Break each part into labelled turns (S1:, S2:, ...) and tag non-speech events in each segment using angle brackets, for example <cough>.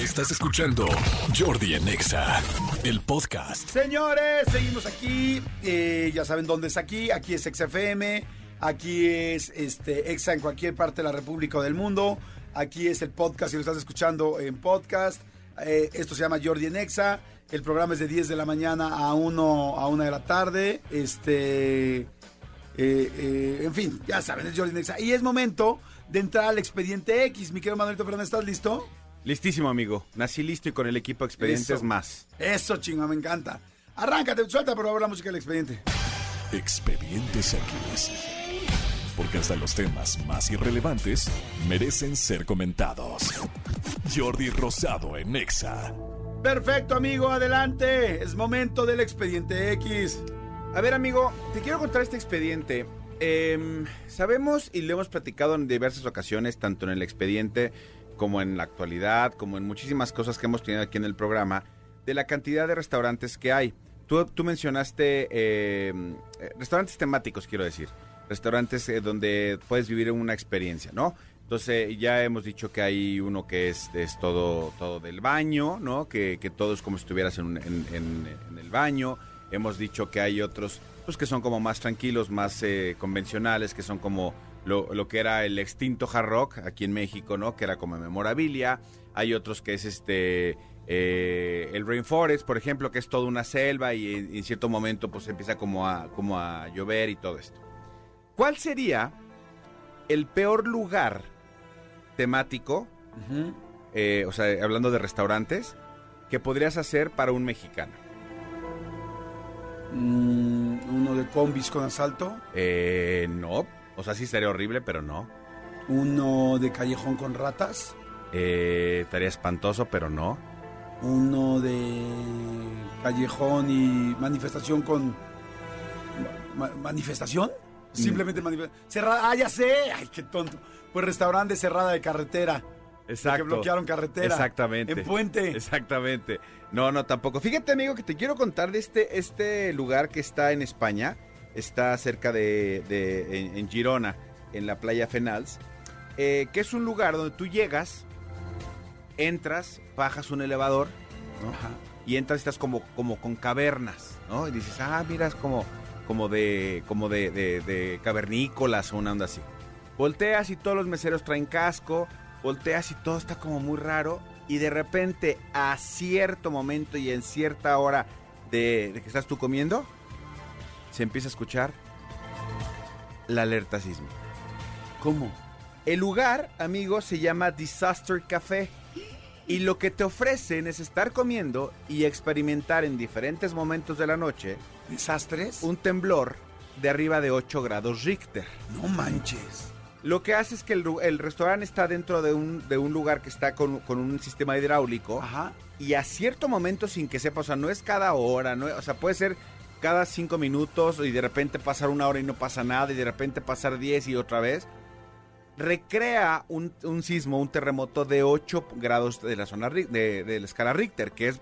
S1: Estás escuchando Jordi en Exa, el podcast.
S2: Señores, seguimos aquí. eh, ya saben dónde es aquí. Aquí es XFM. Aquí es este, Exa en cualquier parte de la República o del mundo. Aquí es el podcast, si lo estás escuchando en podcast. Eh, esto se llama Jordi en Exa. El programa es de 10 de la mañana a 1, a 1 de la tarde. Este. eh, en fin, ya saben, es Jordi en Exa. Y es momento de entrar al expediente X. Mi querido Manuelito Fernández, ¿estás listo?
S3: Listísimo, amigo. Nací listo y con el equipo Expedientes
S2: Eso.
S3: más.
S2: Eso, chinga, me encanta. Arráncate, suelta por favor la música del expediente.
S1: Expedientes X. Porque hasta los temas más irrelevantes merecen ser comentados. Jordi Rosado en Exa.
S2: Perfecto, amigo, adelante. Es momento del expediente X.
S3: A ver, amigo, te quiero contar este expediente. Em, sabemos y lo hemos platicado en diversas ocasiones, tanto en el expediente como en la actualidad, como en muchísimas cosas que hemos tenido aquí en el programa, de la cantidad de restaurantes que hay. Tú, tú mencionaste eh, restaurantes temáticos, quiero decir. Restaurantes eh, donde puedes vivir una experiencia, ¿no? Entonces ya hemos dicho que hay uno que es, es todo, todo del baño, ¿no? Que, que todo es como si estuvieras en, en- el baño. Hemos dicho que hay otros pues, que son como más tranquilos, más eh, convencionales, que son como lo, lo que era el extinto hard rock aquí en México, ¿no? Que era como memorabilia. Hay otros que es este eh, el rainforest, por ejemplo, que es toda una selva y en, en cierto momento pues empieza como a, como a llover y todo esto. ¿Cuál sería el peor lugar temático, eh, o sea, hablando de restaurantes, que podrías hacer para un mexicano?
S2: Mm, uno de combis con asalto.
S3: Eh, no, o sea, sí estaría horrible, pero no.
S2: Uno de callejón con ratas.
S3: Eh, estaría espantoso, pero no.
S2: Uno de callejón y manifestación con... ma- ¿Manifestación? Simplemente manifestación. Cerrada. Ah, ya sé. Ay, qué tonto. Pues restaurante cerrada de carretera.
S3: Exacto.
S2: Que bloquearon carretera.
S3: Exactamente.
S2: En puente.
S3: Exactamente. No, no, tampoco. Fíjate, amigo, que te quiero contar de este, este lugar que está en España. Está cerca de, de- en, en Girona, en la playa Fenals. eh, que es un lugar donde tú llegas, entras, bajas un elevador, ¿no? y entras y estás como, como con cavernas, ¿no? Y dices, ah, mira, es como, como de, como de, de- de cavernícolas o una onda así. Volteas y todos los meseros traen casco, volteas y todo está como muy raro, y de repente, a cierto momento y en cierta hora de, de que estás tú comiendo, se empieza a escuchar la alerta sísmica.
S2: ¿Cómo?
S3: El lugar, amigo, se llama Disaster Café. Y lo que te ofrecen es estar comiendo y experimentar en diferentes momentos de la noche
S2: ¿Desastres?
S3: un temblor de arriba de 8 grados Richter.
S2: No manches.
S3: Lo que hace es que el, restaurante está dentro de un, de un lugar que está con, con un sistema hidráulico
S2: Ajá.
S3: y a cierto momento sin que sepa, o sea, no es cada hora, no, o sea, puede ser cada cinco minutos y de repente pasar una hora y no pasa nada y de repente pasar 10 y otra vez. Recrea un, un sismo, un terremoto de 8 grados de la zona de, de la escala Richter, que es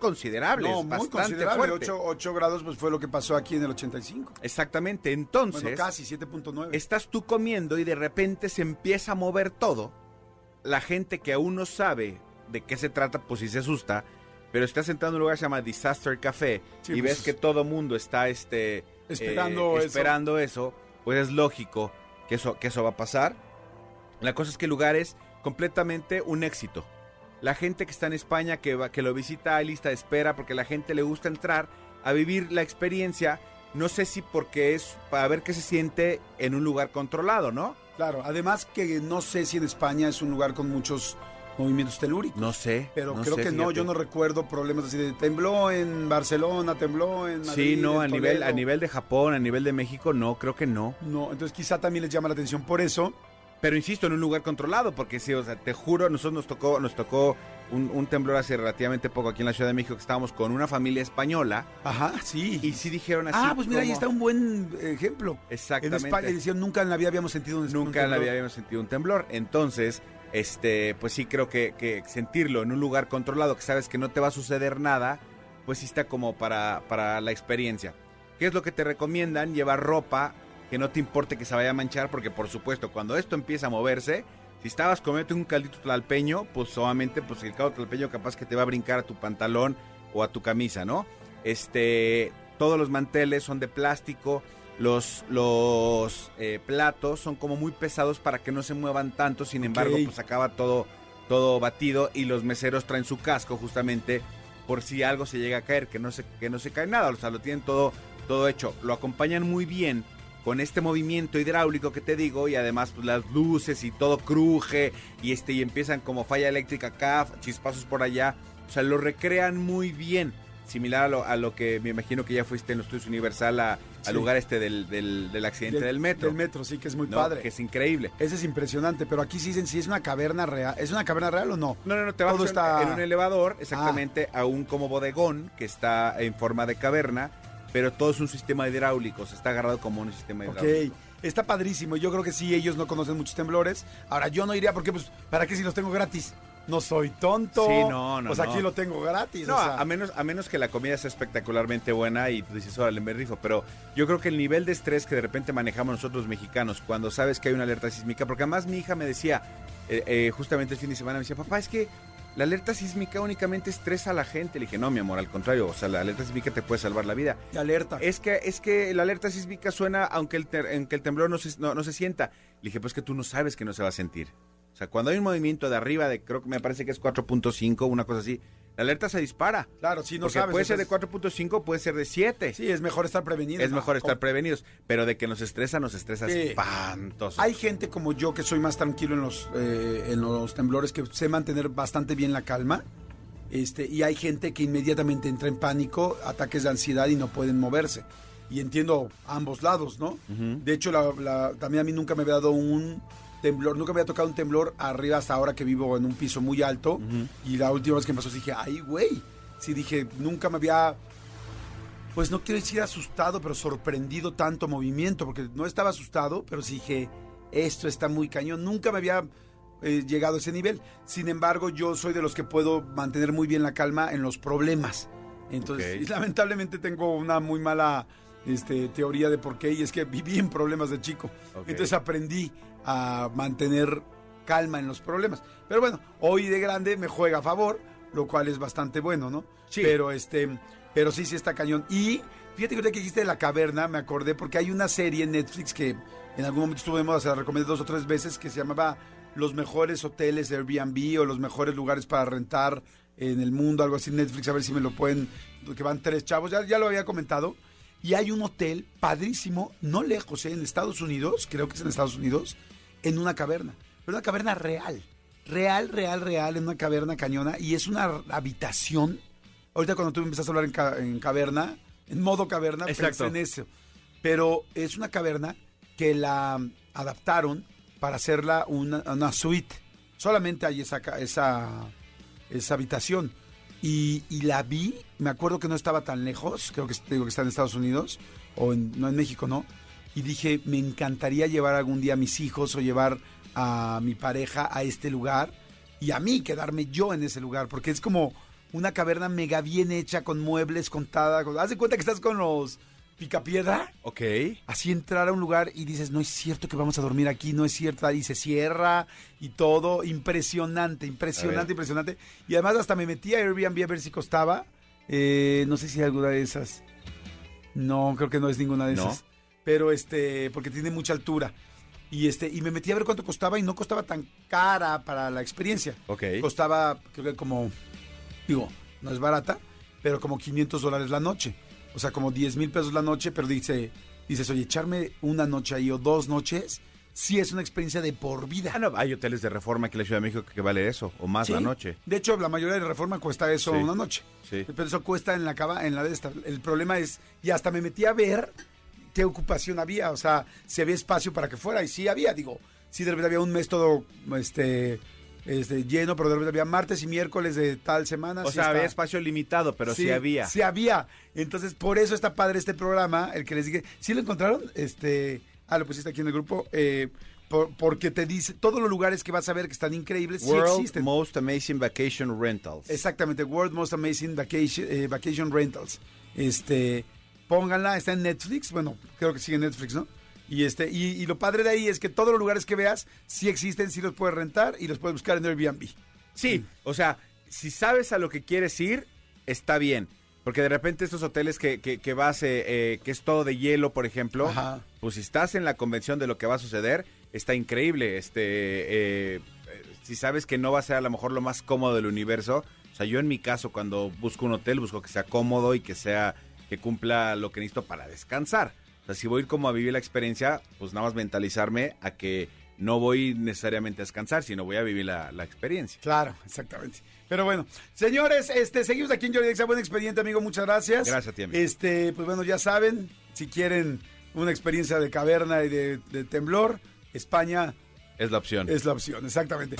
S3: considerable,
S2: No,
S3: es
S2: muy
S3: bastante
S2: considerable.
S3: fuerte.
S2: 8, grados pues fue lo que pasó aquí en el 85.
S3: Exactamente, entonces
S2: Bueno, casi 7.9.
S3: estás tú comiendo y de repente se empieza a mover todo. La gente que aún no sabe de qué se trata, pues sí se asusta, pero estás sentado en un lugar que se llama Disaster Café
S2: Sí,
S3: y
S2: pues,
S3: ves que todo mundo está este,
S2: Esperando eso.
S3: esperando eso, pues es lógico que eso, que eso va a pasar. La cosa es que el lugar es completamente un éxito. La gente que está en España, que, va, que lo visita, hay lista de espera, porque la gente le gusta entrar a vivir la experiencia. No sé si porque es para ver qué se siente en un lugar controlado, ¿no?
S2: Claro, además que no sé si en España es un lugar con muchos movimientos telúricos.
S3: No sé.
S2: Pero
S3: no
S2: creo
S3: sé,
S2: que no, yo no recuerdo problemas así de tembló en Barcelona, tembló en Madrid,
S3: Sí, no, a
S2: en
S3: nivel, a nivel de Japón, a nivel de México, no, creo que no.
S2: No, entonces quizá también les llama la atención por eso.
S3: Pero insisto, en un lugar controlado, porque sí, o sea, te juro, nosotros nos tocó, nos tocó un, un temblor hace relativamente poco aquí en la Ciudad de México, que estábamos con una familia española,
S2: Ajá, sí.
S3: y sí dijeron así.
S2: ah, pues mira, ahí está un buen ejemplo. En
S3: Exactamente.
S2: España decían, nunca en la vida habíamos sentido un
S3: Nunca
S2: un
S3: en la
S2: temblor".
S3: vida habíamos sentido un temblor. Entonces, este, pues sí creo que, sentirlo en un lugar controlado, que sabes que no te va a suceder nada, pues sí está como para, para la experiencia. ¿Qué es lo que te recomiendan? Llevar ropa que no te importe que se vaya a manchar, porque por supuesto, cuando esto empieza a moverse, Si estabas comiendo un caldito tlalpeño, pues obviamente pues el caldo tlalpeño capaz que te va a brincar a tu pantalón o a tu camisa, ¿no? Este, todos los manteles son de plástico, los, los eh, platos son como muy pesados para que no se muevan tanto, sin embargo, pues acaba todo, todo batido y los meseros traen su casco justamente por si algo se llega a caer, que no se, que no se cae nada, o sea, lo tienen todo, todo hecho. Lo acompañan muy bien con este movimiento hidráulico que te digo y además pues, las luces y todo cruje y este y empiezan como falla eléctrica acá, chispazos por allá, o sea, lo recrean muy bien. Similar a lo, a lo que me imagino que ya fuiste en los estudios Universal a- al lugar este del, del, del accidente del, metro.
S2: Del metro, sí, que es muy
S3: ¿no?
S2: padre.
S3: Que es increíble.
S2: Ese es impresionante, pero aquí sí dicen si es una caverna real. ¿Es una caverna real o no?
S3: No, no, no, te vas
S2: Todo está- Ah.
S3: en un elevador, exactamente, a un como bodegón que está en forma de caverna, pero todo es un sistema hidráulico, se está agarrado como un sistema
S2: Ok,
S3: hidráulico.
S2: está padrísimo. Yo creo que sí, ellos no conocen muchos temblores. Ahora, yo no iría porque, pues, ¿para qué si los tengo gratis? No soy tonto.
S3: Sí, no, no,
S2: Pues
S3: no.
S2: aquí lo tengo gratis.
S3: No,
S2: o sea,
S3: a, menos, a menos que la comida sea espectacularmente buena y tú dices, órale, me rifo. Pero yo creo que el nivel de estrés que de repente manejamos nosotros mexicanos cuando sabes que hay una alerta sísmica, porque además mi hija me decía, eh, eh, justamente el fin de semana, me decía, papá, es que la alerta sísmica únicamente estresa a la gente. Le dije, no, mi amor, al contrario, o sea, la alerta sísmica te puede salvar la vida.
S2: de alerta.
S3: Es que, es que la alerta sísmica suena aunque el, ter- aunque el temblor no se, no, no se sienta. Le dije, pues que tú no sabes que no se va a sentir. Sea, cuando hay un movimiento de arriba de, creo que me parece que es 4.5, una cosa así, la alerta se dispara.
S2: Claro, sí, no
S3: Porque
S2: sabes.
S3: puede ser de
S2: entonces-
S3: 4.5, puede ser de 7.
S2: Sí, es mejor estar prevenido.
S3: es mejor estar prevenidos. Pero de que nos estresa, nos estresa
S2: Sí.
S3: espantoso.
S2: Hay gente como yo que soy más tranquilo en los, eh, en los temblores, que sé mantener bastante bien la calma. Este, y hay gente que inmediatamente entra en pánico, ataques de ansiedad y no pueden moverse. Y entiendo ambos lados, ¿no? De hecho, la- la- también a mí nunca me había dado un temblor, nunca me había tocado un temblor arriba hasta ahora que vivo en un piso muy alto. Y la última vez que me pasó dije, ay, güey. Sí, dije, nunca me había pues no quiero decir asustado, pero sorprendido tanto movimiento, porque no estaba asustado, pero sí dije, esto está muy cañón. Nunca me había eh, llegado a ese nivel. Sin embargo, yo soy de los que puedo mantener muy bien la calma en los problemas. Entonces, <laughs> lamentablemente tengo una muy mala este, teoría de por qué, y es que viví en problemas de chico. Entonces aprendí a mantener calma en los problemas. Pero bueno, hoy de grande me juega a favor, lo cual es bastante bueno, ¿no?
S3: Sí.
S2: Pero este, pero sí, sí está cañón. Y fíjate que que dijiste de la caverna, me acordé porque hay una serie en Netflix que en algún momento estuve de moda, se la recomendé dos o tres veces, que se llamaba Los mejores hoteles de Airbnb o los mejores lugares para rentar en el mundo, algo así en Netflix, a ver si me lo pueden, que van tres chavos, ya, ya lo había comentado. Y hay un hotel padrísimo, no lejos, ¿eh? en Estados Unidos, creo que es en Estados Unidos, en una caverna. Pero una caverna real. Real, real, real, en una caverna cañona. Y es una habitación. Ahorita cuando tú empezaste a hablar en, ca- en caverna, en modo caverna,
S3: Exacto.
S2: pensé en eso. Pero es una caverna que la adaptaron para hacerla una, una suite. Solamente hay esa, esa, esa habitación. Y, la vi, me acuerdo que no estaba tan lejos, creo que digo que está en Estados Unidos, o en, no en México, ¿no? Y dije, me encantaría llevar algún día a mis hijos o llevar a mi pareja a este lugar y a mí quedarme yo en ese lugar, porque es como una caverna mega bien hecha, con muebles, contada. Con, haz de cuenta que estás con los picapiedra
S3: Ok.
S2: así entrar a un lugar y dices, no es cierto que vamos a dormir aquí, no es cierto, y se cierra y todo, impresionante, impresionante, impresionante. Y además hasta me metí a Airbnb a ver si costaba, eh, no sé si hay alguna de esas. No, creo que no es ninguna de
S3: ¿No?
S2: esas. Pero este, porque tiene mucha altura. Y este, y me metí a ver cuánto costaba y no costaba tan cara para la experiencia.
S3: Ok.
S2: Costaba, creo que como, digo, no es barata, pero como 500 dólares la noche. O sea, como 10 mil pesos la noche, pero dice, dices, oye, echarme una noche ahí o dos noches, sí es una experiencia de por vida.
S3: Ah, no, hay hoteles de reforma aquí en la Ciudad de México que vale eso, o más
S2: Sí.
S3: la noche.
S2: De hecho, la mayoría de reforma cuesta eso
S3: Sí.
S2: una noche.
S3: Sí.
S2: Pero eso cuesta en la cava, en la de esta. El problema es, y hasta me metí a ver qué ocupación había, o sea, si había espacio para que fuera, y sí había, digo, sí de repente había un mes todo este, este lleno, pero de repente había martes y miércoles de tal semana.
S3: O
S2: sí
S3: sea,
S2: está-
S3: había espacio limitado, pero sí, había.
S2: Sí había. Entonces, por eso está padre este programa, el que les dije, ¿sí lo encontraron? Este, ah, lo pusiste aquí en el grupo, eh, por- porque te dice, todos los lugares que vas a ver que están increíbles, sí
S3: World
S2: existen.
S3: Most Amazing Vacation Rentals.
S2: Exactamente, World Most Amazing Vacation, eh, Vacation Rentals. Este, pónganla, está en Netflix, bueno, creo que sigue en Netflix, ¿no? Y, este, y, y lo padre de ahí es que todos los lugares que veas sí existen, sí los puedes rentar y los puedes buscar en Airbnb.
S3: Sí, o sea, si sabes a lo que quieres ir, está bien. Porque de repente estos hoteles que, que, que vas, eh, eh, que es todo de hielo, por ejemplo,
S2: Ajá.
S3: pues si estás en la convención de lo que va a suceder, está increíble. Este, eh, eh, si sabes que no va a ser a lo mejor lo más cómodo del universo, o sea, yo en mi caso cuando busco un hotel busco que sea cómodo y que sea, que cumpla lo que necesito para descansar. O sea, si voy a ir como a vivir la experiencia, pues nada más mentalizarme a que no voy necesariamente a descansar, sino voy a vivir la, la experiencia.
S2: Claro, exactamente. Pero bueno, señores, este, seguimos aquí en Jordi Exa. Buen expediente, amigo. Muchas gracias.
S3: Gracias a ti, amigo.
S2: Este, pues bueno, ya saben, si quieren una experiencia de caverna y de, de temblor, España
S3: Es la opción.
S2: es la opción, exactamente.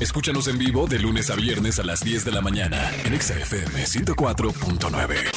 S1: Escúchanos en vivo de lunes a viernes a las 10 de la mañana en Exa FM 104.9.